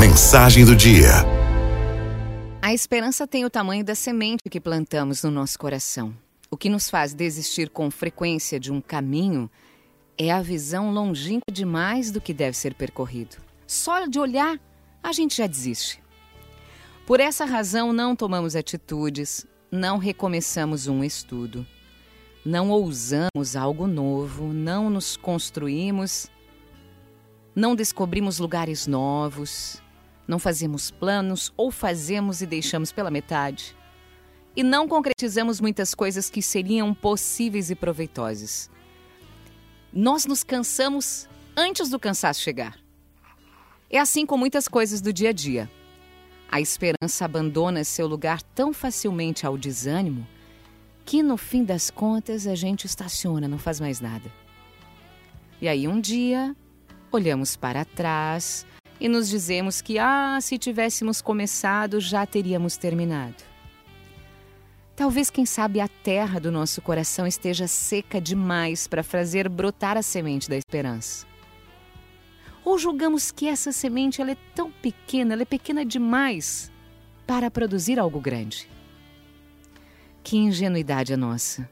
Mensagem do dia. A esperança tem o tamanho da semente que plantamos no nosso coração. O que nos faz desistir com frequência de um caminho é a visão longínqua demais do que deve ser percorrido. Só de olhar, a gente já desiste. Por essa razão, não tomamos atitudes, não recomeçamos um estudo, não ousamos algo novo, não nos construímos, não descobrimos lugares novos, não fazemos planos ou fazemos e deixamos pela metade. E não concretizamos muitas coisas que seriam possíveis e proveitosas. Nós nos cansamos antes do cansaço chegar. É assim com muitas coisas do dia a dia. A esperança abandona seu lugar tão facilmente ao desânimo que no fim das contas a gente estaciona, não faz mais nada. E aí um dia olhamos para trás e nos dizemos que, ah, se tivéssemos começado, já teríamos terminado. Talvez, quem sabe, a terra do nosso coração esteja seca demais para fazer brotar a semente da esperança. Ou julgamos que essa semente ela é tão pequena, ela é pequena demais para produzir algo grande. Que ingenuidade a nossa!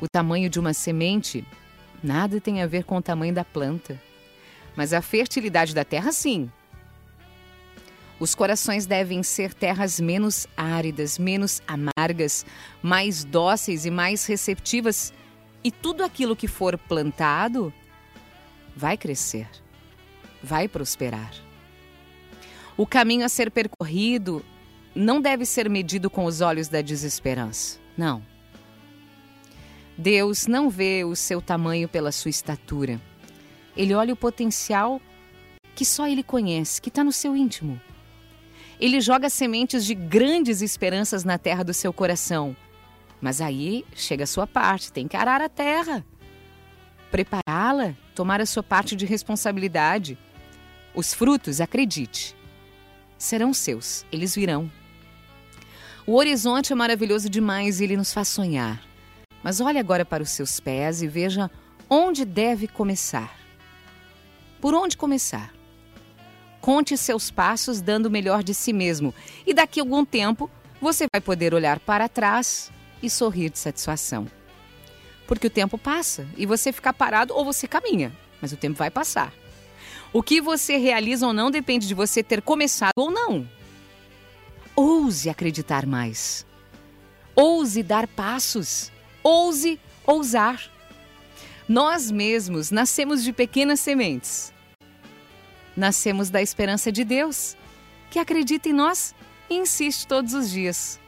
O tamanho de uma semente nada tem a ver com o tamanho da planta. Mas a fertilidade da terra, sim. Os corações devem ser terras menos áridas, menos amargas, mais dóceis e mais receptivas, e tudo aquilo que for plantado vai crescer, vai prosperar. O caminho a ser percorrido não deve ser medido com os olhos da desesperança. Não. Deus não vê o seu tamanho pela sua estatura. Ele olha o potencial que só ele conhece, que está no seu íntimo. Ele joga sementes de grandes esperanças na terra do seu coração. Mas aí chega a sua parte, tem que arar a terra, prepará-la, tomar a sua parte de responsabilidade. Os frutos, acredite, serão seus, eles virão. O horizonte é maravilhoso demais e ele nos faz sonhar. Mas olhe agora para os seus pés e veja onde deve começar. Por onde começar? Conte seus passos dando o melhor de si mesmo, e daqui a algum tempo você vai poder olhar para trás e sorrir de satisfação. Porque o tempo passa e você fica parado ou você caminha, mas o tempo vai passar. O que você realiza ou não depende de você ter começado ou não. Ouse acreditar mais. Ouse dar passos. Ouse ousar. Nós mesmos nascemos de pequenas sementes. Nascemos da esperança de Deus, que acredita em nós e insiste todos os dias.